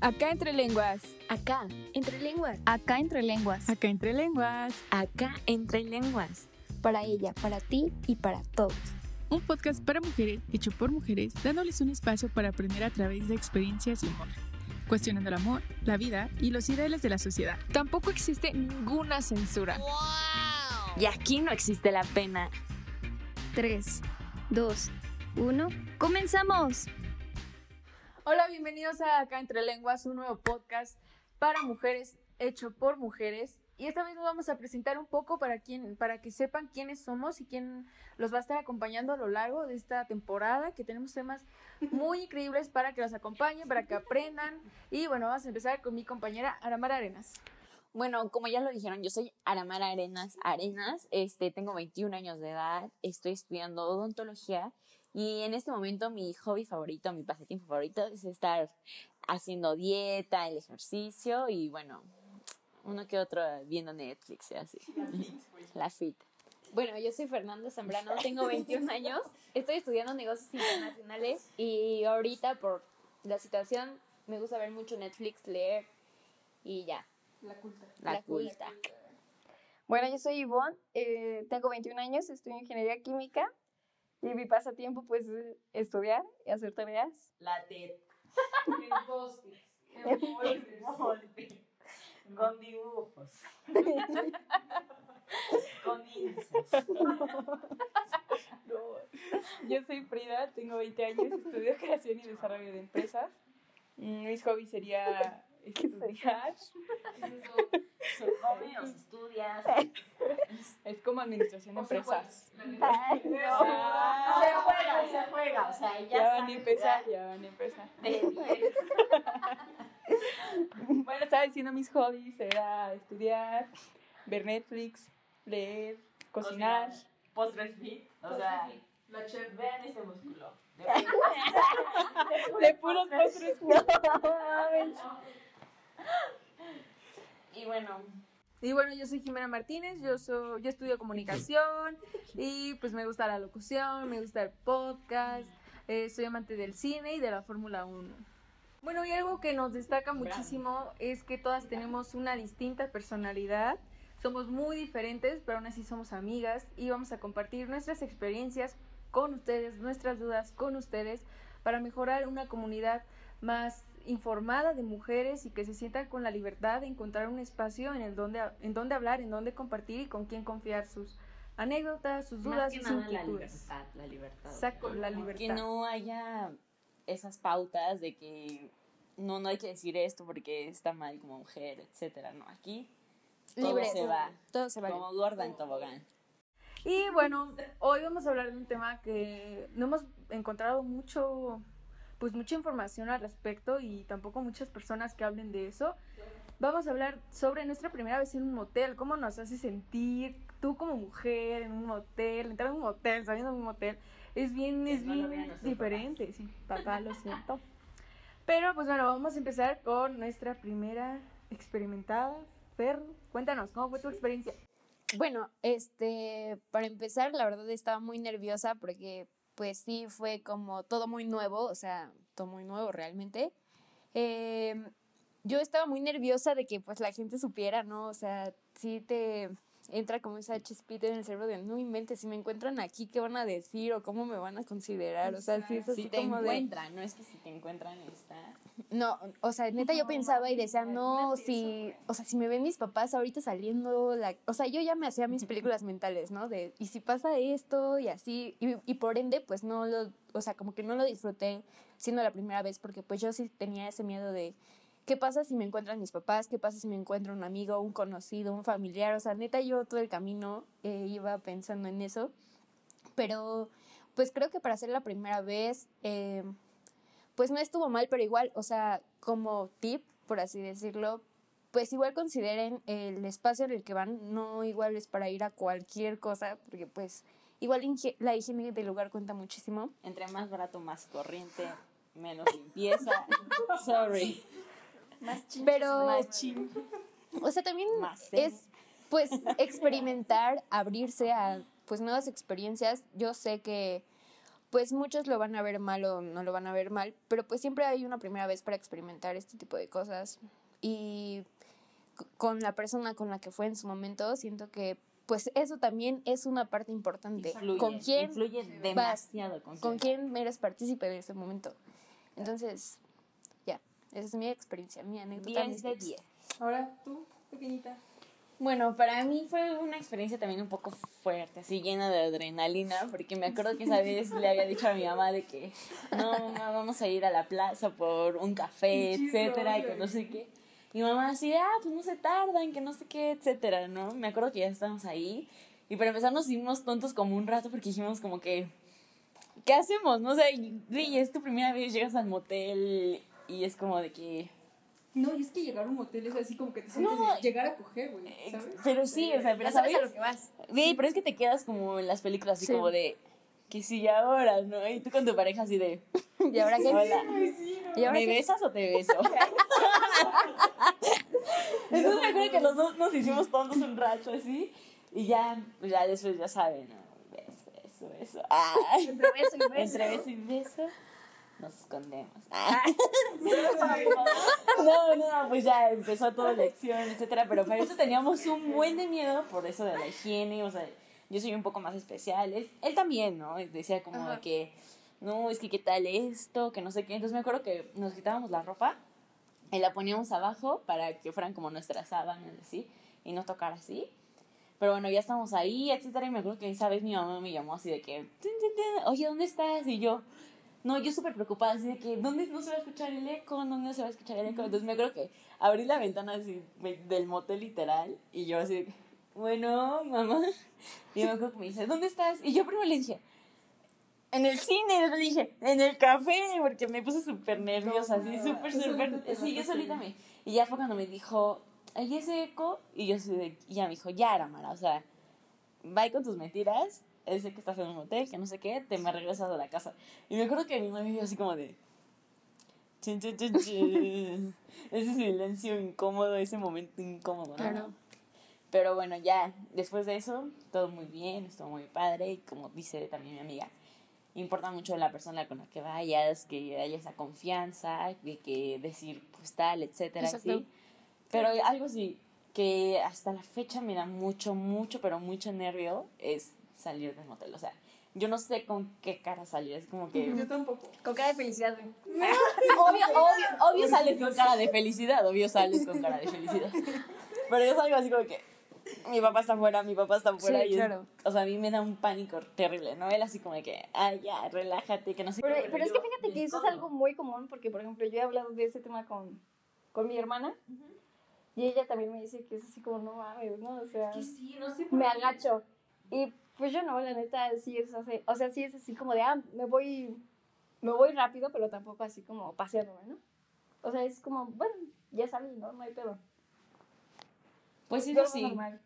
Acá entre lenguas. Acá, entre lenguas. Acá entre lenguas. Acá entre lenguas. Acá entre lenguas. Para ella, para ti y para todos. Un podcast para mujeres hecho por mujeres, dándoles un espacio para aprender a través de experiencias y humor. Cuestionando el amor, la vida y los ideales de la sociedad. Tampoco existe ninguna censura. Y aquí no existe la pena. 3, 2, 1. ¡Comenzamos! Hola, bienvenidos a Acá entre lenguas, un nuevo podcast para mujeres hecho por mujeres. Y esta vez nos vamos a presentar un poco para, quien, para que sepan quiénes somos y quién los va a estar acompañando a lo largo de esta temporada, que tenemos temas muy increíbles para que los acompañen, para que aprendan. Y bueno, vamos a empezar con mi compañera Aramara Arenas. Bueno, como ya lo dijeron, yo soy Aramara Arenas Arenas, este, tengo 21 años de edad, estoy estudiando odontología y en este momento mi hobby favorito, mi pasatiempo favorito es estar haciendo dieta, el ejercicio y bueno, uno que otro viendo Netflix y así. La fit. Bueno, yo soy Fernando Zambrano, tengo 21 años, estoy estudiando negocios internacionales y ahorita por la situación me gusta ver mucho Netflix, leer y ya. La culta. La, La culta. Bueno, yo soy Ivonne, eh, tengo 21 años, estudio ingeniería química y mi pasatiempo pues es estudiar y hacer tareas. La TED. Con dibujos. Con índices. Yo soy Frida, tengo 20 años, estudio creación y desarrollo de empresas. Mis hobbies sería estudiar, Comes, estudias. es como administración de empresas. Se juega, se juega. O sea, ya, Ya van a empezar, ya van a empezar. de. Bueno, estaba diciendo mis hobbies, era estudiar, ver Netflix, leer, cocinar. Postres fit. O sea, la chef, vean ese músculo. De puros postres. Y bueno, Y bueno, yo soy Jimena Martínez, yo, soy, yo estudio comunicación y pues me gusta la locución, me gusta el podcast, eh, soy amante del cine y de la Fórmula 1. Bueno, y algo que nos destaca muchísimo es que todas tenemos una distinta personalidad, somos muy diferentes, pero aún así somos amigas y vamos a compartir nuestras experiencias con ustedes, nuestras dudas con ustedes, para mejorar una comunidad más informada de mujeres y que se sientan con la libertad de encontrar un espacio en el donde, en donde hablar, en donde compartir y con quien confiar sus anécdotas, sus Más dudas, que sus nada la libertad. La libertad. Exacto, la libertad. que no haya esas pautas de que no, no hay que decir esto porque está mal como mujer, etcétera, no, aquí todo Libres. se va, Todo se vale. como gorda en tobogán. Y bueno, hoy vamos a hablar de un tema que no hemos encontrado mucho, pues mucha información al respecto y tampoco muchas personas que hablen de eso. Vamos a hablar sobre nuestra primera vez en un motel, cómo nos hace sentir tú como mujer en un motel, entrar a un motel, saliendo de un motel, es bien, es no bien diferente, sí, papá, lo siento. Pero pues bueno, vamos a empezar con nuestra primera experimentada. Fer, cuéntanos, ¿cómo fue tu experiencia? Bueno, este, para empezar, la verdad estaba muy nerviosa porque pues sí fue como todo muy nuevo, o sea, todo muy nuevo realmente. Eh, yo estaba muy nerviosa de que pues la gente supiera, ¿no? O sea, sí te entra como esa chispita en el cerebro de no inventes, si me encuentran aquí, ¿qué van a decir? o cómo me van a considerar? O sea, sí es así Si te como de... encuentran, no es que si te encuentran está... No, o sea, neta yo pensaba y decía, no, si, o sea, si me ven mis papás ahorita saliendo, la, o sea, yo ya me hacía mis películas mentales, ¿no? De, y si pasa esto y así, y, y por ende, pues no lo, o sea, como que no lo disfruté siendo la primera vez, porque pues yo sí tenía ese miedo de, ¿qué pasa si me encuentran mis papás? ¿Qué pasa si me encuentro un amigo, un conocido, un familiar? O sea, neta yo todo el camino eh, iba pensando en eso, pero pues creo que para ser la primera vez... Eh, pues no estuvo mal, pero igual, o sea, como tip, por así decirlo, pues igual consideren el espacio en el que van, no igual es para ir a cualquier cosa, porque pues igual la higiene del lugar cuenta muchísimo. Entre más barato, más corriente, menos limpieza. Sorry. Pero, Más chin. o sea, también Más es pues experimentar, abrirse a pues nuevas experiencias. Yo sé que pues muchos lo van a ver mal o no lo van a ver mal, pero pues siempre hay una primera vez para experimentar este tipo de cosas y con la persona con la que fue en su momento, siento que pues eso también es una parte importante. Influye, ¿Con quién Influye demasiado con, con quién. eres partícipe de ese momento? Entonces, esa es mi experiencia, mi anécdota. 10 mis de tips. 10. Ahora tú, pequeñita. Bueno, para mí fue una experiencia también un poco fuerte, así llena de adrenalina, porque me acuerdo que esa vez le había dicho a mi mamá de que no, mamá, vamos a ir a la plaza por un café, etcétera, y que no sé qué. Y mamá así, ah, pues no se tardan, que no sé qué, etcétera, ¿no? Me acuerdo que ya estábamos ahí, y para empezar nos hicimos tontos como un rato porque dijimos como que, ¿qué hacemos? No sé, y es tu primera vez, llegas al motel y es como de que... No, y es que llegar a un motel es así como que te sientes No. de llegar a coger, güey, ¿sabes? Pero sí, o sea, pero Ya sabes ¿sabes? a lo que vas. Güey, pero es que te quedas como en las películas, así Sí. como de que sí, ahora, ¿no? Y tú con tu pareja así de, ¿Y ahora qué? hola, ¿Y ahora ¿me qué? besas o te beso? Entonces me acuerdo que los dos nos hicimos tontos un rato así, y ya, pues ya después ya saben, ¿no? Beso, beso, beso. Ah, Entre beso y beso. entre beso y beso. Nos escondemos. Ah. No, no, pues ya empezó toda la lección, etcétera, pero para eso teníamos un buen de miedo por eso de la higiene, o sea, yo soy un poco más especial, él, él también, ¿no? Decía como de que, no, es que qué tal esto, que no sé qué, entonces me acuerdo que nos quitábamos la ropa y la poníamos abajo para que fueran como nuestras sábanas, así, y no tocar así. Pero bueno, ya estamos ahí, etcétera, y me acuerdo que esa vez mi mamá me llamó así de que, "Tin, tin, tin, oye, ¿dónde estás? Y yo, no, yo súper preocupada, así de que, ¿dónde no se va a escuchar el eco? ¿Dónde no se va a escuchar el eco? Entonces me acuerdo que abrí la ventana así del motel literal, y yo así de bueno, mamá, y me acuerdo que me dice, ¿dónde estás? Y yo primero le dije, en el cine, después dije, en el café, porque me puse súper nerviosa, así, súper, súper, sí, yo solita me, y ya fue cuando me dijo, ¿hay ese eco? Y yo así de, y ya me dijo, ya, Aramara, o sea, bye con tus mentiras, ese que estás en un hotel, que no sé qué, te me regresas a la casa. Y me acuerdo que mi mamá me vio así como de, chin, chin, chin, ese silencio incómodo, ese momento incómodo, ¿no? Claro. Pero bueno, ya después de eso, todo muy bien, estuvo muy padre. Y como dice también mi amiga, importa mucho la persona con la que vayas, que haya esa confianza, de que decir pues tal, etcétera, Exacto. ¿sí? Pero algo sí que hasta la fecha me da mucho, mucho, pero mucho nervio es salir del motel. O sea, yo no sé con qué cara salir, es como que... Yo tampoco. Con cara de felicidad, güey. Obvio, obvio, obvio sales con cara de felicidad, obvio sales con cara de felicidad. Pero yo salgo así como que mi papá está afuera, mi papá está afuera. Sí, y es- claro. o sea, a mí me da un pánico terrible, ¿no? Él así como de que, ay, ya, relájate, que no sé Pero, qué. pero es que fíjate que eso es algo muy común porque, por ejemplo, yo he hablado de ese tema con, con mi hermana y ella también me dice que es así como, no mames, ¿no? O sea, Sí, no sé por me qué. agacho. Y pues yo no, la neta, sí es así, o sea, sí es así como de, ah, me voy, me voy rápido, pero tampoco así como paseándome, ¿no? O sea, es como, bueno, ya salí, ¿no? No hay pedo. Pues eso sí. normal.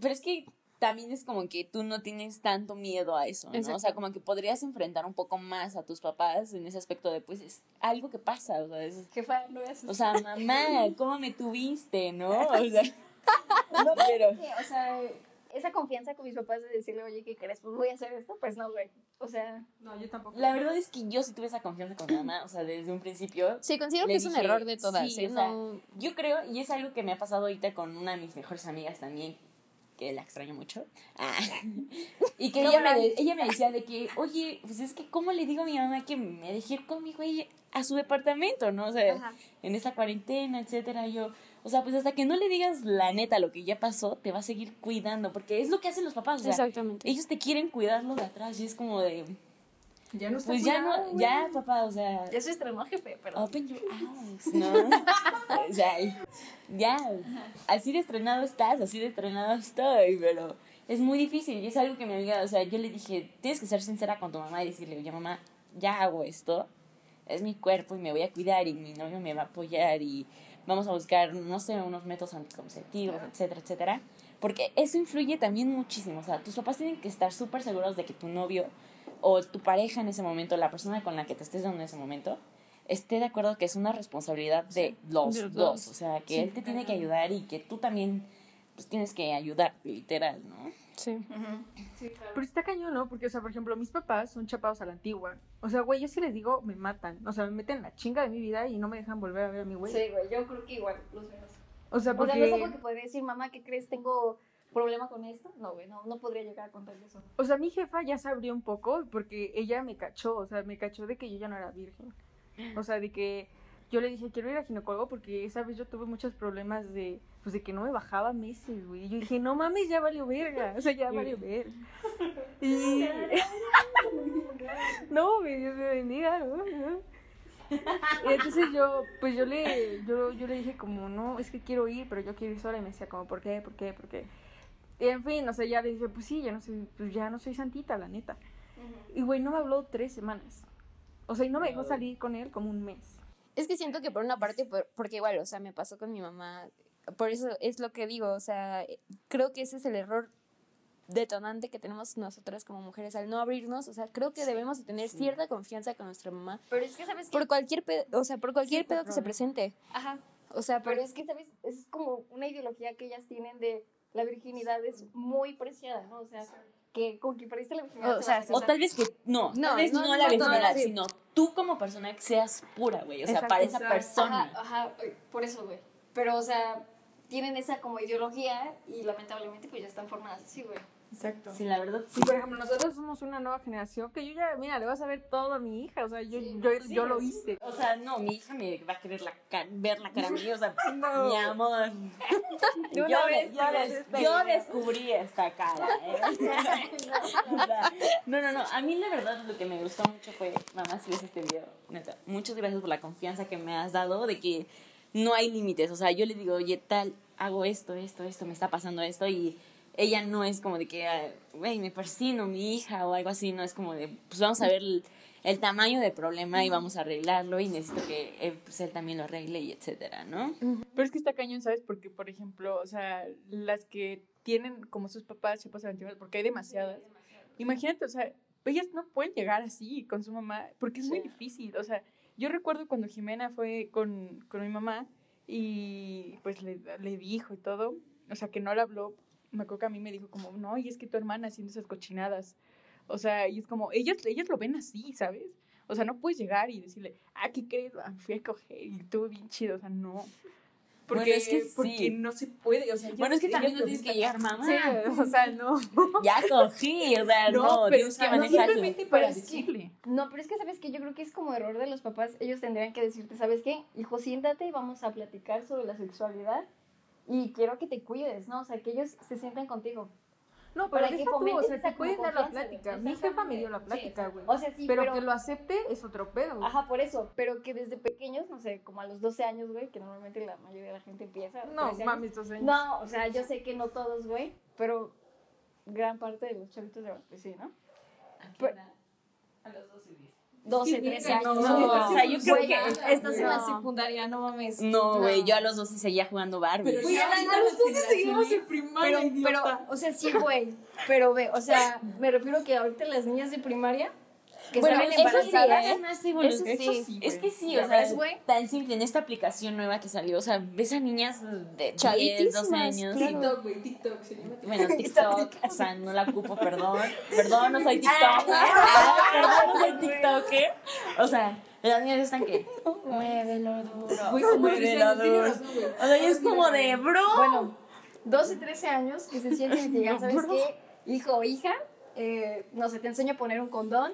Pero es que también es como que tú no tienes tanto miedo a eso, ¿no? O sea, Exacto. como que podrías enfrentar un poco más a tus papás en ese aspecto de, pues, es algo que pasa, o sea, es- Jefa, no veas o sea, mamá, ¿cómo me tuviste, no? O sea, No, pero... que, o sea, esa confianza con mis papás de decirle, oye, ¿qué crees? Pues voy a hacer esto, pues no, güey. O sea, No, yo tampoco. La verdad es que yo sí tuve esa confianza con mi mamá, o sea, desde un principio. Sí, considero que es un error de todas, sí, ¿eh? o sea, No- Yo creo, y es algo que me ha pasado ahorita con una de mis mejores amigas también, que la extraño mucho. Ah. Y que ella me, ella me decía de que, oye, pues es que, ¿cómo le digo a mi mamá que me deje ir conmigo a su departamento, no? O sea, Ajá. en esta cuarentena, etcétera. Yo, o sea, pues hasta que no le digas la neta lo que ya pasó, te va a seguir cuidando, porque es lo que hacen los papás, o sea, Exactamente. ellos te quieren cuidar lo de atrás y es como de, Ya no está pues ya cuidado, no, ya, papá, o sea, ya se estrenó, jefe, pero... open your eyes, ¿no? o sea, ya, así de estrenado estás, así de estrenado estoy, pero es muy difícil y es algo que mi amiga, o sea, yo le dije, tienes que ser sincera con tu mamá y decirle, oye, mamá, ya hago esto, es mi cuerpo y me voy a cuidar y mi novio me va a apoyar y vamos a buscar, no sé, unos métodos anticonceptivos, etcétera, etcétera. Porque eso influye también muchísimo. O sea, tus papás tienen que estar súper seguros de que tu novio o tu pareja en ese momento, la persona con la que te estés dando en ese momento, esté de acuerdo que es una responsabilidad de los de los dos. dos. O sea, que Sí, él te tiene que ayudar y que tú también pues, tienes que ayudar, literal, ¿no? Sí. Pero está cañón, ¿no? Porque, o sea, por ejemplo, mis papás son chapados a la antigua. O sea, güey, yo sí les digo, me matan. O sea, me meten en la chinga de mi vida y no me dejan volver a ver a mi güey. Sí, güey, yo creo que igual, los veo. O sea, O porque... sea, no es algo que podría decir, mamá, ¿qué crees? ¿Tengo problema con esto? No, güey, no, no podría llegar a contarle eso. O sea, mi jefa ya se abrió un poco porque ella me cachó, o sea, me cachó de que yo ya no era virgen. O sea, de que yo le dije, quiero ir al ginecólogo porque esa vez yo tuve muchos problemas de, pues, de que no me bajaba meses, güey. Y yo dije, no mames, ya valió verga, o sea, ya valió verga. Y... no, güey, Dios me bendiga, ¿no? Y entonces yo, pues yo le, yo, yo le dije como, no, es que quiero ir, pero yo quiero ir sola. Y me decía como, ¿por qué? ¿Por qué? ¿Por qué? Y en fin, o sea, ya le dije, pues sí, ya no soy, pues ya no soy santita, la neta. Y güey, no me habló tres semanas. O sea, y no me dejó salir con él como un mes. Es que siento que por una parte, por- porque igual, o sea, me pasó con mi mamá, por eso es lo que digo, o sea, creo que ese es el error detonante que tenemos nosotras como mujeres al no abrirnos, o sea, creo que debemos de tener cierta confianza con nuestra mamá Pero es que, ¿sabes qué? por cualquier pedo, o sea, por cualquier Sí, pedo que se presente. Ajá, O sea, pero pero es que, ¿sabes? Es como una ideología que ellas tienen de la virginidad es muy preciada, ¿no? O sea, que con que perdiste la virginidad. O sea, tal vez que, no, No, tal vez no, no, no, la virginidad, sí. sino tú como persona que seas pura, güey. O sea, Exacto, para esa persona. Ajá, ajá, por eso, güey. Pero, o sea, tienen esa como ideología y lamentablemente pues ya están formadas así, güey. Exacto. Sí, la verdad, sí. Por ejemplo, nosotros somos una nueva generación que yo ya, mira, le vas a ver todo a mi hija. O sea, yo, yo, yo lo hice. O sea, no, mi hija me va a querer la ver la cara a mí, o sea, mi amor. yo, vez yo des- yo descubrí esta cara, ¿eh? No, no, no, a mí la verdad lo que me gustó mucho fue, mamá, si ves este video, neta, muchas gracias por la confianza que me has dado de que no hay límites, o sea, yo le digo, oye, tal, hago esto, esto, esto, me está pasando esto y ella no es como de que, ah, güey, me persino mi hija o algo así, no es como de, pues vamos a ver el, el tamaño del problema y vamos a arreglarlo y necesito que eh, pues, él también lo arregle y etcétera, ¿no? Pero es que está cañón, ¿sabes? Porque, por ejemplo, o sea, las que tienen como sus papás chapas antigua, porque hay demasiadas. Imagínate, o sea, ellas no pueden llegar así con su mamá, porque es muy difícil. O sea, yo recuerdo cuando Jimena fue con, con mi mamá y pues le, le dijo y todo, o sea, que no le habló, me acuerdo que a mí me dijo como, no, y es que tu hermana haciendo esas cochinadas. O sea, y es como, ellas, ellas lo ven así, ¿sabes? O sea, no puedes llegar y decirle, ah, ¿qué crees? Ah, fui a coger y estuvo bien chido, o sea, no. Porque, Bueno, es que sí. porque no se puede, o sea, ellas- Bueno, es que también no tienes que llegar, mamá. Sí, o sea, no. Ya cogí, o sea, no, No, pero tienes o sea, que no manejar simplemente para Pero es que- decirle. No, pero es que sabes que yo creo que es como error de los papás. Ellos tendrían que decirte, ¿sabes qué? Hijo, siéntate y vamos a platicar sobre la sexualidad y quiero que te cuides, ¿no? O sea, que ellos se sientan contigo. No, pero Para que tú, o sea, esa te pueden dar la plática. Mi jefa me dio la plática, güey. O sea, sí, pero, pero, que lo acepte es otro pedo. güey. Ajá, por eso, pero que desde pequeños, no sé, como a los 12 años, güey, que normalmente la mayoría de la gente empieza. No, 13 años. mames, dos años. No, o sea, yo sé que no todos, güey, pero gran parte de los chavitos de pues sí, ¿no? Pero- 12, 13 años. no, no, o sea, yo creo Güey, que- estás en la secundaria, no mames. No, güey, yo a los dos sí seguía jugando Barbie. Güey, a los dos seguimos en primaria, Pero, pero, o sea, sí, güey. Pero ve, o sea, me refiero que ahorita las niñas de primaria que Bueno, salen eso sí, embarazadas. es más Eso sí. sí, Es que sí, ¿Ya o sea, ves, güey? tan simple en esta aplicación nueva que salió, o sea, ves a niñas de 10, 12 Chavitísimas, años. claro. TikTok, güey, TikTok. se llama Bueno, TikTok, o sea, no la ocupo, perdón. Perdón, no soy TikToker. Ah, perdón, no soy TikToker. O sea, las niñas están que, muévelo duro, Güey, como muévelo 13 años, tienes duro. güey. O sea, y es como de, bro. Bueno, 12, 13 años que se sienten y te digan, ¿sabes qué? Hijo o hija, eh, no sé, te enseño a poner un condón,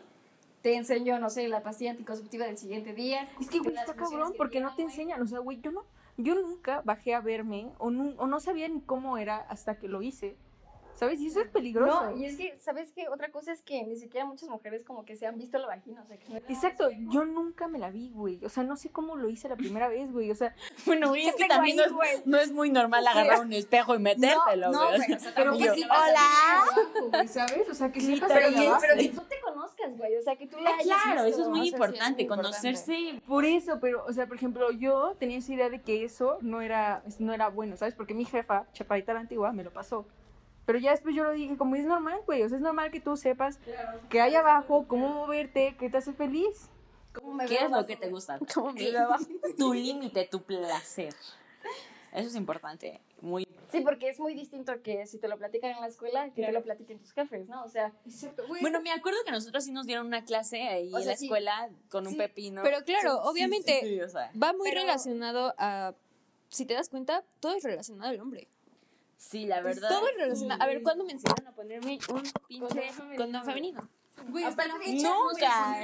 te enseño, no sé, la pastilla anticonceptiva del siguiente día. Es que, güey, está cabrón que porque no te enseñan. O sea, güey, yo no, yo nunca bajé a verme o, nu- o no sabía ni cómo era hasta que lo hice. ¿Sabes? Y eso es peligroso. No, y es que, ¿sabes qué? Otra cosa es que ni siquiera muchas mujeres como que se han visto la vagina, o sea, que no Exacto, yo nunca me la vi, güey. O sea, no sé cómo lo hice la primera vez, güey. O sea, Bueno, güey, es que también no es, no es muy normal agarrar un espejo y metértelo, no, güey. güey, o sea, pero que sí sí hola, ¿sabes? O sea, que Sí, pero que Pero, que- tú te conozcas, güey, o sea, que tú la Ah, hayas claro, visto, eso es muy sí es importante, muy conocerse. Por eso, pero, o sea, por ejemplo, yo tenía esa idea de que eso no era, no era bueno, ¿sabes? Porque mi jefa, chaparita la antigua, me lo pasó. Pero ya después yo lo dije, como es normal, güey, o sea, es normal que tú sepas que hay abajo, cómo moverte, qué te hace feliz. ¿Cómo me ¿Qué es lo que te gusta? ¿Cómo me. Tu límite, tu placer. Eso es importante. Muy. Sí, porque es muy distinto que si te lo platican en la escuela que te lo platiquen tus jefes, ¿no? O sea, Bueno, me acuerdo que nosotros sí nos dieron una clase ahí O en sea, la sí. escuela con un Sí, pepino. Pero claro, Sí, sí, obviamente sí, sí, o sea, va muy Pero- relacionado a. Si te das cuenta, todo es relacionado al hombre. Sí, la verdad. Todo relacionado. A ver, ¿cuándo me enseñaron a ponerme un pinche femenino. condón femenino? Güey, hasta la fecha. Nunca.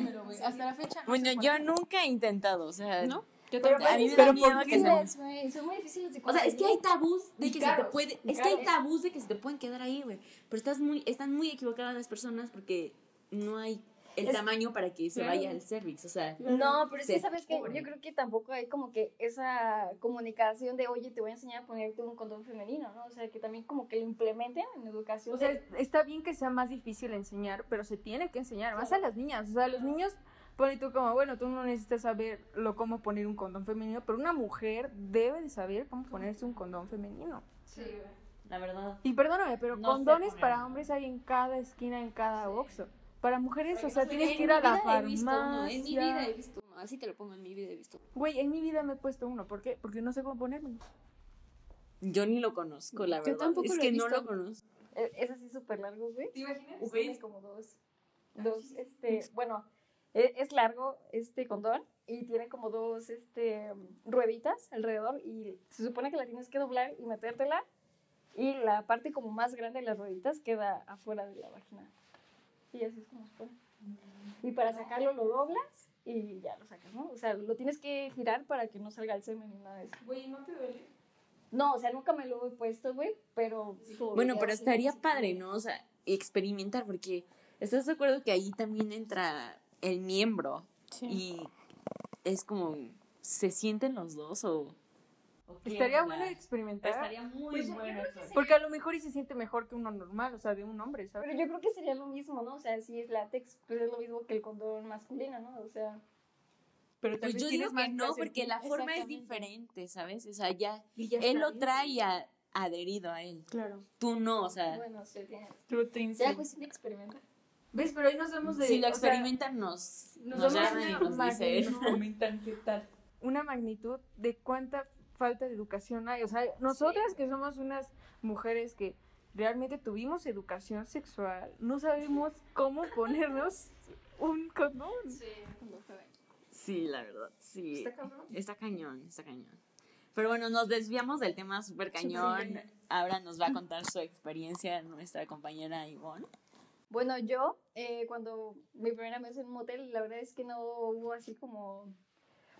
Hasta la fecha. no Bueno, sé yo nunca he intentado, o sea. ¿No? Yo Pero a mí me pero da miedo ¿por que se? Son muy difíciles de O sea, es que hay tabús de que se te puede, es que hay tabús de que se te pueden quedar ahí, güey. Pero estás muy, están muy equivocadas las personas porque no hay el Es- tamaño para que se vaya al cervix, o sea. No, pero es que sabes que yo creo que tampoco hay como que esa comunicación de, oye, te voy a enseñar a ponerte un condón femenino, ¿no? O sea, que también como que lo implementen en educación. O sea, de- está bien que sea más difícil enseñar, pero se tiene que enseñar, más a las niñas. O sea, los niños, pone tú como, bueno, tú no necesitas saber lo, cómo poner un condón femenino, pero una mujer debe de saber cómo ponerse un condón femenino. La verdad. Y perdóname, pero No condones para hombres hay en cada esquina, en cada oxo. Para mujeres, o sea, En tienes que ir a la visto uno, farmacia. En mi vida he visto uno. Así te lo pongo en mi vida he visto. uno. Güey, en mi vida me he puesto uno. ¿Por qué? Porque no sé cómo ponerme. Yo ni lo conozco, la Yo verdad. tampoco es lo que he no lo conozco. e- es así súper largo, güey. ¿Te imaginas? Tiene como dos, dos, este, bueno, e- es largo este condón y tiene como dos, este, rueditas alrededor y se supone que la tienes que doblar y metértela y la parte como más grande de las rueditas queda afuera de la vagina. Y así es como se pone. Y para sacarlo lo doblas y ya lo sacas, ¿no? O sea, lo tienes que girar para que no salga el semen ni nada de eso. Güey, ¿no te duele? No, o sea, nunca me lo he puesto, güey, pero... Bueno, pero estaría padre, ¿no? O sea, experimentar, porque ¿estás de acuerdo que ahí también entra el miembro? Y es como, ¿se sienten los dos o...? Estaría bueno experimentar. Estaría muy Pues, bueno. Porque a lo mejor y se siente mejor que uno normal, o sea, de un hombre, ¿sabes? Pero yo creo que sería lo mismo, ¿no? O sea, si es látex, pues es lo mismo que el condón masculino, ¿no? O sea, Pero Pues yo digo que no, porque la forma es diferente, ¿sabes? O sea, ya, ya él lo trae a- adherido a él. Claro. Tú no, o sea, bueno, se tiene. Tú te inscribes. cuestión de experimentar. ¿Ves? Pero ahí nos vemos de... si lo o sea, experimentan nos, nos nos llaman y nos dicen. Comentan qué tal. una magnitud de cuánta falta de educación hay. O sea, nosotras que somos unas mujeres que realmente tuvimos educación sexual, no sabemos cómo ponernos un condón. Sí, la verdad, sí. Está cabrón. Está cañón, está cañón. Pero bueno, nos desviamos del tema súper cañón. Ahora nos va a contar su experiencia nuestra compañera Ivonne. Bueno, yo, eh, cuando mi primera vez en un motel, la verdad es que no hubo así como.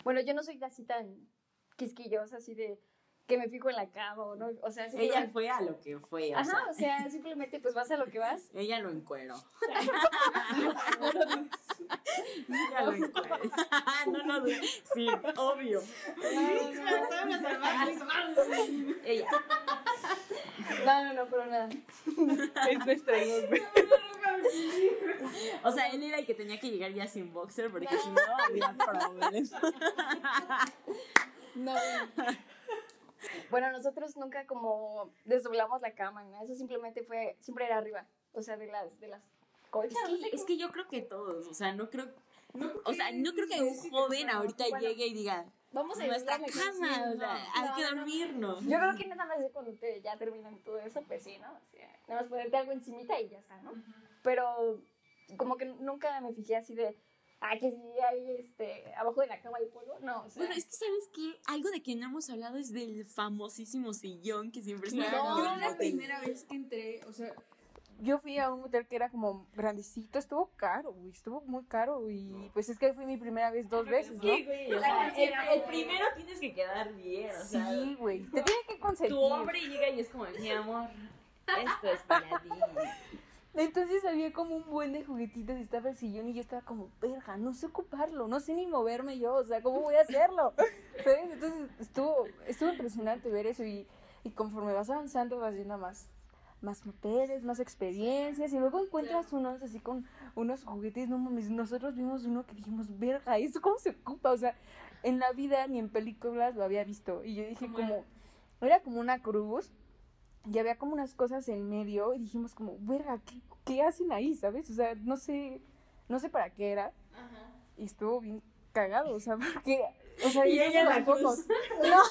Bueno, yo no soy así tan quisquillosa, así de que me fijo en la cama, ¿o ¿no? O sea, Ella fue a lo que fue, o Ajá, sea, o sea, simplemente pues vas a lo que vas. ella lo encueró. ella lo encueró. no, no, sí, obvio. ella. No, no, no, pero nada. Es nuestra. O sea, él era el que tenía que llegar ya sin boxer porque si no había problemas. No. Bueno, nosotros nunca como desdoblamos la cama, ¿no? Eso simplemente fue, siempre era arriba, o sea, de las, de las colchas. Es no que, es que yo creo que todos, o sea, no creo, o sea, no creo que un joven ahorita Bueno, llegue y diga, Vamos a nuestra cama, cama, o sea, no, hay no, que no. dormirnos. Yo creo que nada más es cuando te, ya terminan todo eso, pues sí, ¿no? O sea, nada más ponerte algo encimita y ya está, ¿no? Pero como que nunca me fijé así de, ah, que si hay, este, abajo de la cama hay polvo. No, o sea, Bueno, es que sabes que algo de que no hemos hablado es del famosísimo sillón que siempre está No, yo la primera vez que entré, o sea, yo fui a un motel que era como grandecito, estuvo caro, güey, estuvo muy caro y pues es que fue mi primera vez dos veces, ¿no? Sí, güey, o sea, el, el primero tienes que quedar bien, o sea, Sí, güey, te tiene que consentir. tu hombre llega y es como, mi amor, esto es para ti. Entonces había como un buen de juguetitos y estaba el sillón y yo estaba como, verga, no sé ocuparlo, no sé ni moverme yo, o sea, ¿cómo voy a hacerlo? ¿Sabes? Entonces estuvo, estuvo impresionante ver eso y, y conforme vas avanzando vas viendo más, más moteles, más experiencias y luego encuentras unos así con unos juguetes, no mames, nosotros vimos uno que dijimos, verga, ¿eso cómo se ocupa? O sea, en la vida ni en películas lo había visto y yo dije como, era como una cruz y había como unas cosas en medio y dijimos como, verga, ¿qué, qué hacen ahí, sabes? O sea, no sé, no sé para qué era. Y estuvo bien cagado, o sea, porque O sea, Y ella no la cruz. No,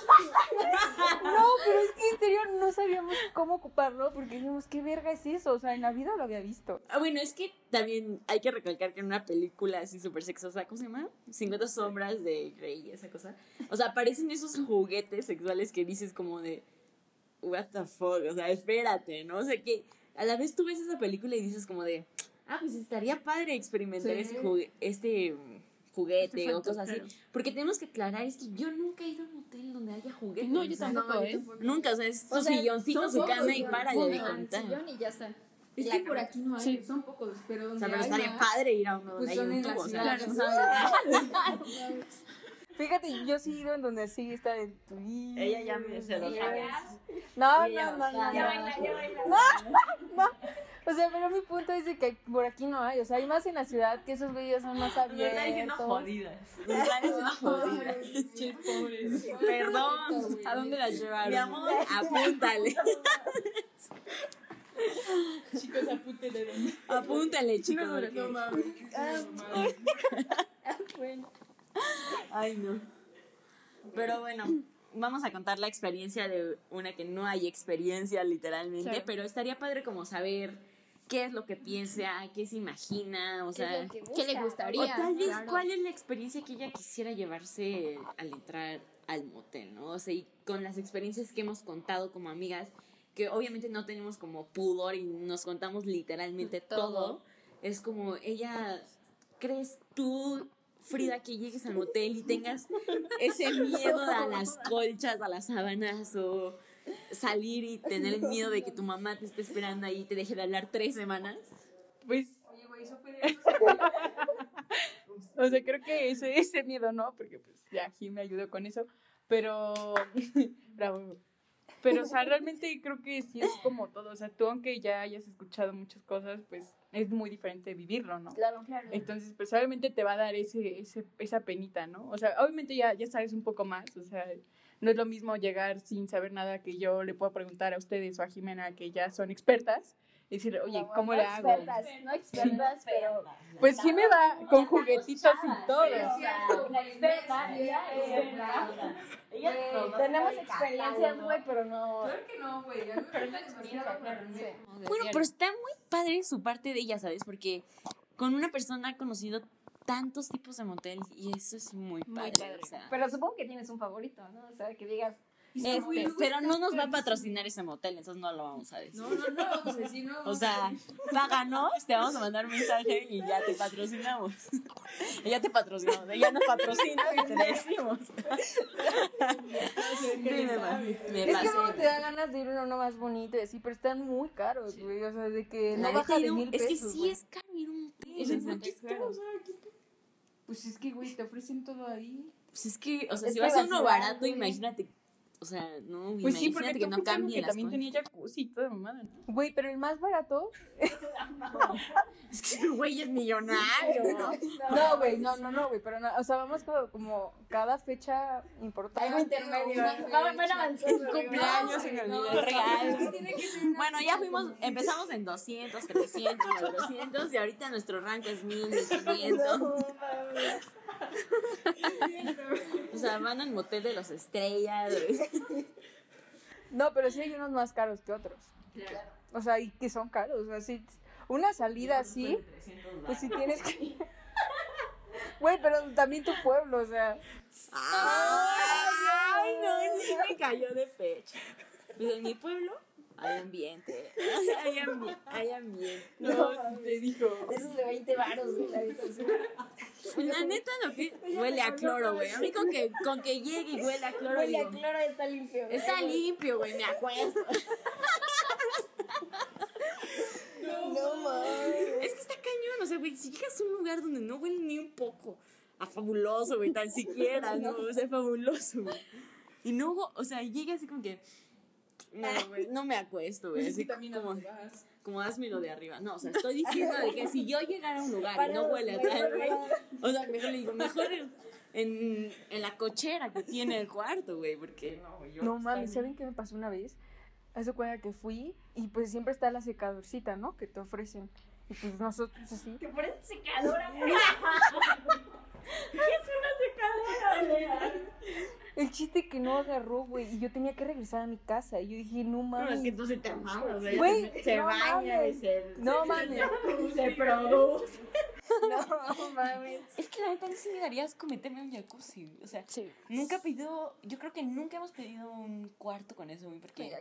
pero es que en serio no sabíamos cómo ocuparlo porque dijimos, ¿qué verga es eso? O sea, en la vida lo había visto. Ah, bueno, es que también hay que recalcar que en una película así súper sexosa, ¿cómo se llama? 50 sombras de Grey, esa cosa. O sea, aparecen esos juguetes sexuales que dices como de, what the fuck, o sea, espérate, ¿no? O sea, que a la vez tú ves esa película y dices como de, ah, pues estaría padre experimentar Sí. ese jugue- este juguete Este o cosas así. claro. Porque tenemos que aclarar, es que yo nunca he ido a un hotel donde haya juguetes. No, yo o sea, tampoco, no, ¿eh? Nunca, o sea, es su O sea, silloncito, su cama y ¿no? para de contar. sillón y ya está. Es que por aquí no hay, Sí. son pocos, pero O donde sea, pero estaría más, padre ir a uno donde pues hay un tubo, o sea, sabes. Fíjate, yo sí he ido en donde sí está el tuit. Ella ya me- se lo sabe. No, Ella no, no, va no, a no. estar- O sea, pero mi punto es de que por aquí no hay. O sea, hay más en la ciudad que esos vídeos son más Nos están diciendo abiertos. jodidas. Nos están diciendo jodidas. Perdón. ¿A dónde la llevaron? Mi amor, apúntale. Chicos, apúntenle. Apúntale, chicos. No, porque- no mames. Ay, no. Pero bueno, vamos a contar la experiencia de una que no hay experiencia literalmente, pero estaría padre como saber qué es lo que piensa, qué se imagina, o sea, ¿Qué le gustaría? o tal vez Claro. cuál es la experiencia que ella quisiera llevarse al entrar al motel, ¿no? O sea, y con las experiencias que hemos contado como amigas, que obviamente no tenemos como pudor y nos contamos literalmente todo, es como ella, ¿crees tú, Frida, que llegues al motel y tengas ese miedo a las colchas, a las sábanas o salir y tener el miedo de que tu mamá te esté esperando ahí y te deje de hablar tres semanas? Pues, Oye, güey, eso fue o sea, creo que ese, ese miedo no, porque pues ya Jim me ayudó con eso, pero, bravo. Pero, o sea, realmente creo que sí es como todo, o sea, tú aunque ya hayas escuchado muchas cosas, pues es muy diferente vivirlo, ¿no? Claro, claro. Entonces, pues obviamente te va a dar ese, ese, esa penita, ¿no? O sea, obviamente ya, ya sabes un poco más, o sea, no es lo mismo llegar sin saber nada que yo le puedo preguntar a ustedes o a Jimena, que ya son expertas, y decir, oye, ¿cómo no le hago? expertas, no expertas, pero... Pues Jimé va con juguetitos y todo. La experta, ella es Tenemos experiencias, güey, pero no... Claro que no, güey. Bueno, pero está muy padre su parte de ella, ¿sabes? Porque con una persona ha conocido tantos tipos de motel y eso es muy padre. o sea, Pero supongo que tienes un favorito, ¿no? O sea, que digas... este, pero no nos va a patrocinar ese motel, entonces no lo vamos a decir. No, no, no, vamos a decir, no. O sea, páganos, te vamos a mandar un mensaje y ya te patrocinamos. Y ya te patrocinamos, ella nos patrocina y te decimos. Sí, me, me Es que te da ganas de ir a uno más bonito y así, pero están muy caros, güey. O sea, de que La no baja de mil es que pesos. sí güey. es caro ir un motel. Y dices, o sea, ¿por qué es caro? O sea, ¿qué pe- Pues es que, güey, te ofrecen todo ahí. Pues es que, o sea, Es si vas a uno barato, güey. imagínate. O sea, no, Pues sí, porque que no cambien que las también cosas. tenía jacuzzi y toda mamada, ¿no? Güey, pero el más barato. Es que ese güey es millonario. No, güey, no, no, no, güey, pero no. O sea, vamos como, como cada fecha importante. Algo intermedio. Van avanzando. Cumpleaños olvidó el. Bueno, ya fuimos, empezamos en 200, 300, 400 y ahorita nuestro rango es 1000, 1500. O sea, van al motel de los estrellas. No, pero sí hay unos más caros que otros. O sea, y que son caros. O sea, sí. Una salida así, pues si tienes que. Güey, pero también tu pueblo, o sea. Ay, no, eso sí me cayó de pecho. Pues en mi pueblo hay ambiente. Hay, ambi- hay ambiente. No, sí te dijo. Esos de 20 varos, güey, la habitación. La neta lo que huele a cloro, güey. A mí con que, con que llegue y huele a cloro, Huele a digo, cloro, está limpio. güey. está limpio, güey, me acuesto. No mames. Es que está cañón, o sea, güey, si llegas a un lugar donde no huele ni un poco a fabuloso, güey, tan siquiera, ¿no? O sea, fabuloso, güey. Y no, o sea, llega así como que, no, güey, no me acuesto, güey, así como, como hazme lo de arriba. No, o sea, estoy diciendo de que si yo llegara a un lugar y no huele a tal, güey, o sea, mejor le digo, mejor en, en, la cochera que tiene el cuarto, güey, porque no, yo No mames, ¿saben qué me pasó una vez? Hace cuenta que fui y pues siempre está la secadorcita, ¿no? Que te ofrecen. Y pues nosotros así. Te pones secadora, güey. El chiste que no agarró, güey, y yo tenía que regresar a mi casa. Y yo dije, no No, mames. es que tú se te sea, Güey, se, se no baña mames. y se, No mames. se produce. No mames. Es que la neta sí me darías meterme en un jacuzzi, o sea, Sí. nunca he pedido, yo creo que nunca hemos pedido un cuarto con eso, güey, porque,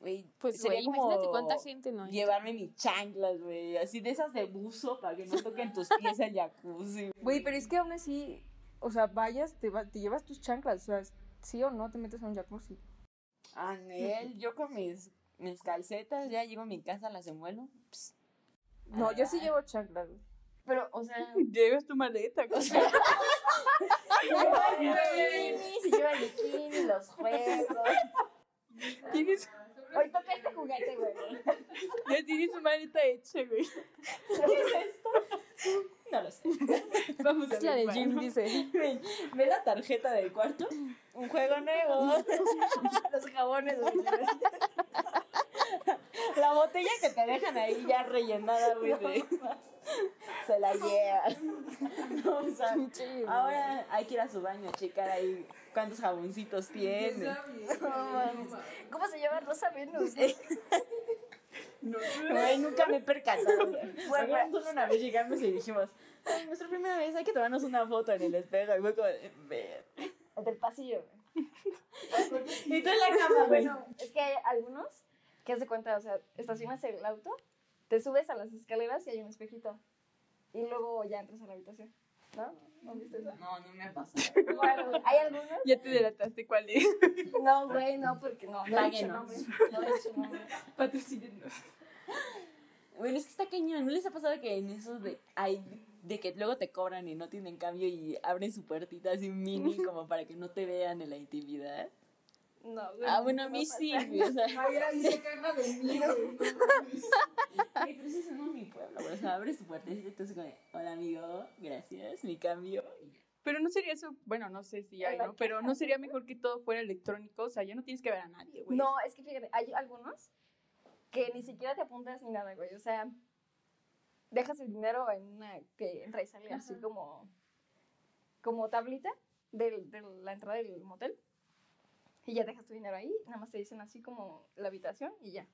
güey, Pues, sería güey, como imagínate cuánta gente no llevarme mis chanclas, güey, así de esas de buzo para que no toquen tus pies el jacuzzi. Güey, pero es que aún así, o sea, vayas, te, va- te llevas tus chanclas, o sea, sí o no te metes a un jacuzzi. Anel, yo con mis, mis calcetas ya llego a mi casa, las envuelvo. Pss. No, yo sí llevo chanclas, güey. Pero, o sea, Llevas tu maleta. O sea, lleva el bikini, se lleva el bikini, los juegos. tienes, Hoy toca este juguete, güey. ya tienes tu maleta hecha, güey. no lo sé. Vamos a Es la ver, de Jim, dice. Ve, ve la tarjeta del cuarto. Un juego nuevo. Los jabones, güey. La botella que te dejan ahí ya rellenada, güey. Se la lleva. No, o sea, ahora hay que ir a su baño a checar ahí cuántos jaboncitos tiene. ¿Cómo se llama Rosa Venus? Güey, nunca me he percatado. Bueno, solo una vez llegamos y dijimos, "Ay, nuestra primera vez hay que tomarnos una foto en el espejo. Y fue como, "Ver". El del pasillo, güey. Y tú en la cama, güey. Bueno, es que hay algunos que haz de cuenta, o sea, estacionas el auto, te subes a las escaleras y hay un espejito. Y luego ya entras a la habitación. ¿No? ¿No viste eso? No, no me ha pasado. Bueno, hay algunos. Ya te delataste cuál es. No, güey, no, porque no. No he Páguenos. nombre. No he dicho nombre. Patrocínenos. Bueno, es que está cañón. ¿No les ha pasado que en esos de, hay, de que luego te cobran y no tienen cambio y abren su puertita así mini como para que no te vean en la intimidad? No, güey. Ah, bueno, a no mí sí, güey, o sea. Ay, ahí se caga de mí, Ay, pero eso es en mi pueblo, güey, O sea, abres tu puertecita y tú como hola amigo, gracias, mi cambio. Pero no sería eso, bueno, no sé si hay, ¿no? Pero no sería mejor que todo fuera electrónico, o sea, ya no tienes que ver a nadie, güey. No, es que fíjate, hay algunos que ni siquiera te apuntas ni nada, güey. O sea, dejas el dinero en una que entra y sale así como, como tablita de, de la entrada del motel. Y ya dejas tu dinero ahí, nada más te dicen así como la habitación y ya.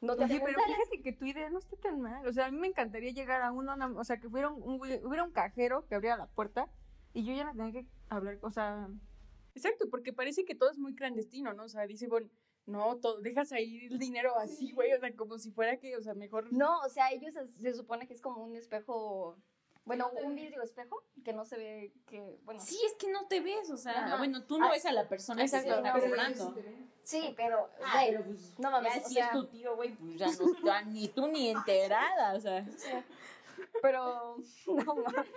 No te Oye, pero fíjate que tu idea no está tan mal. O sea, a mí me encantaría llegar a uno, o sea, que fuera un, un hubiera un cajero que abriera la puerta y yo ya no tenía que hablar, o sea, Exacto, porque parece que todo es muy clandestino, ¿no? O sea, dice, bueno, no, todo, dejas ahí el dinero así, güey, o sea, como si fuera que, o sea, mejor... No, o sea, ellos se, se supone que es como un espejo, bueno, un vidrio espejo que no se ve que, bueno. Sí, es que no te ves, o sea, Ajá. bueno, tú no Ah, ves a la persona que te está no, pero cobrando. Sí, pero, Ah, pero pues, no mames, ya o si sea- es tu tío, güey, pues ya no, ni tú ni enterada, o sea. Pero, no mames.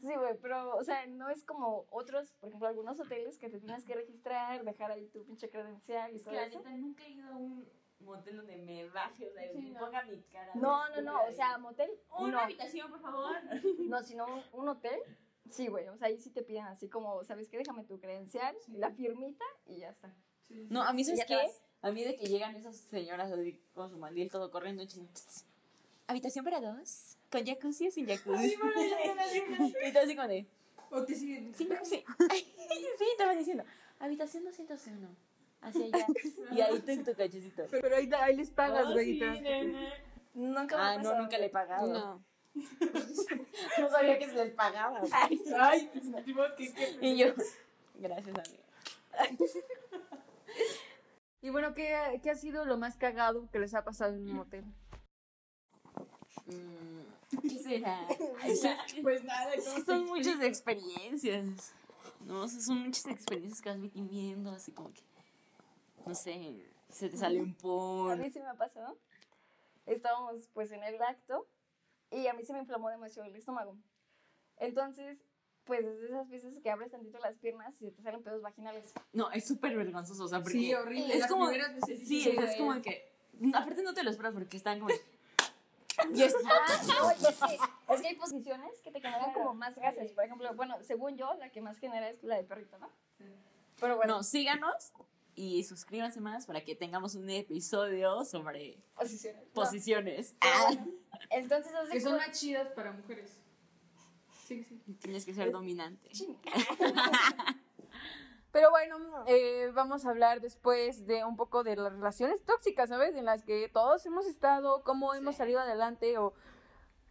Sí, güey, pero, o sea, no es como otros, por ejemplo, algunos hoteles que te tienes que registrar, dejar ahí tu pinche credencial y Es que todo la eso. neta nunca he ido a un motel donde me baje, o sea, me ponga mi cara. No, no, no, o sea, motel, Una no, habitación, por favor. no, sino un, un hotel, sí, güey, o sea, ahí sí te piden así como, ¿sabes qué? Déjame tu credencial, la firmita y ya está. No, a mí, ¿sabes Ya te qué? vas. A mí de que llegan esas señoras así con su mandil todo corriendo, dicen, "Tss, habitación para dos, con jacuzzi o sin jacuzzi. y tú así como de, o te siguen. sin jacuzzi. sí, te diciendo, habitación 201, hacia allá. y ahí tú en tu cochecito. Pero ahí, ahí les pagas, Oh, güey. sí. Nunca me Ah, no, nunca le he pagado. No. No sabía que se les pagaba. Ay, sentimos que... que- Y yo, gracias, amiga. Y bueno, ¿qué, ¿qué ha sido lo más cagado que les ha pasado en un hotel? Mm, ¿Qué será? Ay. Pues nada, Es que son muchas experiencias. No, o sea, son muchas experiencias que vas viviendo, así como que, no sé, se te sale un A pon. mí sí me pasó. Estábamos pues en el acto y a mí se me inflamó demasiado el estómago. Entonces, pues es de esas veces que abres tantito las piernas y se te salen pedos vaginales. No, es súper vergonzoso, o sea, porque Sí, horrible. es Las como, veces sí, sí, es güey. como que, aparte no te lo esperas porque están como, y es, Ah, oye, sí. Es que hay posiciones que te generan como más gases. Por ejemplo, bueno, según yo, la que más genera es la de perrito, ¿no? Pero bueno, bueno, síganos y suscríbanse más para que tengamos un episodio sobre posiciones. Bueno, Entonces, Que son más chidas para mujeres. Y tienes que ser dominante. Pero bueno, eh, vamos a hablar después de un poco de las relaciones tóxicas, ¿sabes? En las que todos hemos estado, cómo hemos salido adelante o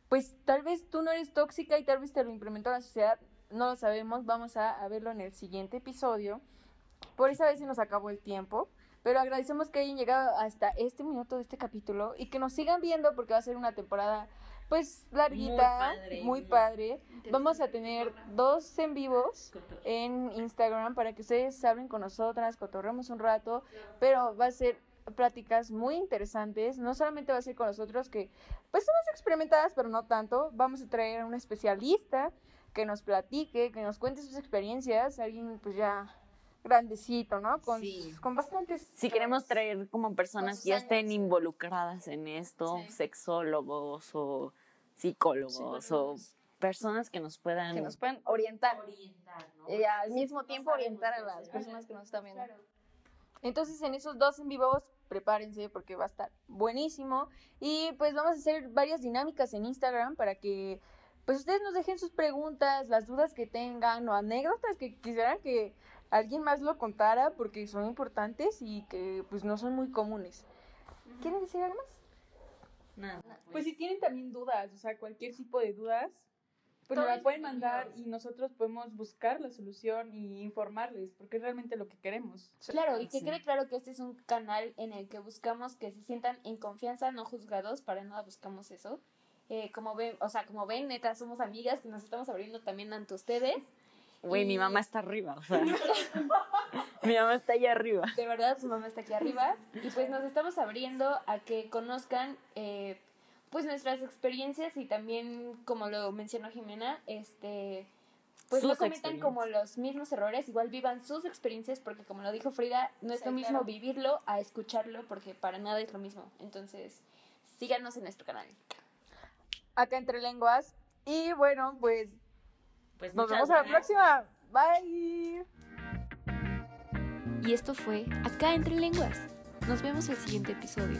pues tal vez tú no eres tóxica y tal vez te lo implementó la sociedad, no lo sabemos, vamos a, a verlo en el siguiente episodio. Por esa vez se nos acabó el tiempo, pero agradecemos que hayan llegado hasta este minuto de este capítulo y que nos sigan viendo porque va a ser una temporada pues larguita, muy padre. padre. Vamos a tener dos en vivos en Instagram para que ustedes hablen con nosotras, cotorremos un rato, pero va a ser pláticas muy interesantes. No solamente va a ser con nosotros que pues somos experimentadas, pero no tanto. Vamos a traer a un especialista que nos platique, que nos cuente sus experiencias, alguien pues ya grandecito, ¿no? Con, Sí. con bastantes... Si queremos traer como personas que ya estén involucradas en esto, Sí. sexólogos o psicólogos o personas que nos puedan Que nos puedan orientar. orientar, ¿no? Y al mismo tiempo orientar a las personas que nos están viendo. Entonces en esos dos en vivos prepárense porque va a estar buenísimo y pues vamos a hacer varias dinámicas en Instagram para que pues ustedes nos dejen sus preguntas, las dudas que tengan o anécdotas que quisieran que alguien más lo contara porque son importantes y que pues no son muy comunes. ¿Quieren decir algo más? Nada. Pues si tienen también dudas, o sea, cualquier tipo de dudas, pues nos la pueden mandar y nosotros podemos buscar la solución y informarles, porque es realmente lo que queremos. Claro, y que Sí. quede claro que este es un canal en el que buscamos que se sientan en confianza, no juzgados, para nada buscamos eso. Eh, como ven, o sea, como ven, neta, somos amigas que nos estamos abriendo también ante ustedes. Güey, mi mamá está arriba, o sea. mi mamá está allá arriba. De verdad, su mamá está aquí arriba. Y pues nos estamos abriendo a que conozcan eh, pues nuestras experiencias y también, como lo mencionó Jimena, este pues no cometan como los mismos errores, igual vivan sus experiencias, porque como lo dijo Frida, no es Sí, lo mismo claro. vivirlo a escucharlo, porque para nada es lo mismo. Entonces, síganos en nuestro canal. Acá entre lenguas y bueno pues Pues nos vemos a la próxima. Bye. Y esto fue Acá entre lenguas. Nos vemos el siguiente episodio.